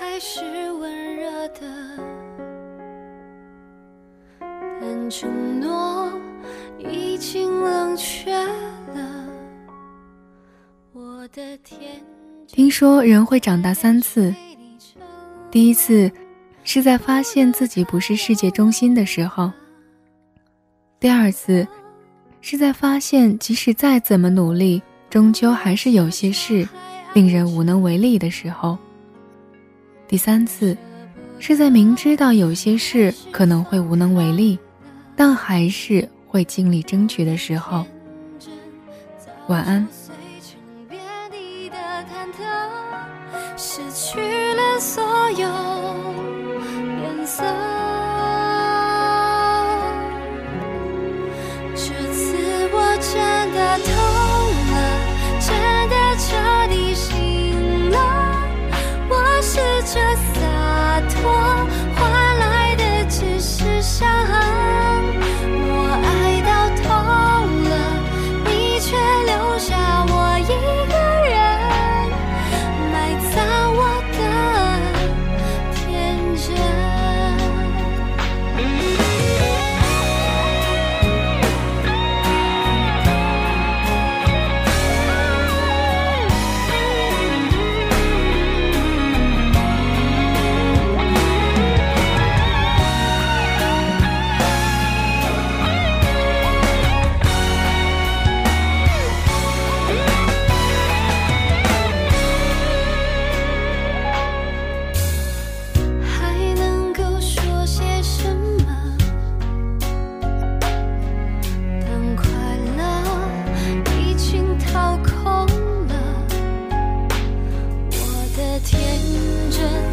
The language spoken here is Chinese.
还是温热的，但承诺已经冷却了。我的天听说人会长大三次，第一次是在发现自己不是世界中心的时候，第二次是在发现即使再怎么努力，终究还是有些事令人无能为力的时候。第三次，是在明知道有些事可能会无能为力，但还是会尽力争取的时候。晚安。是。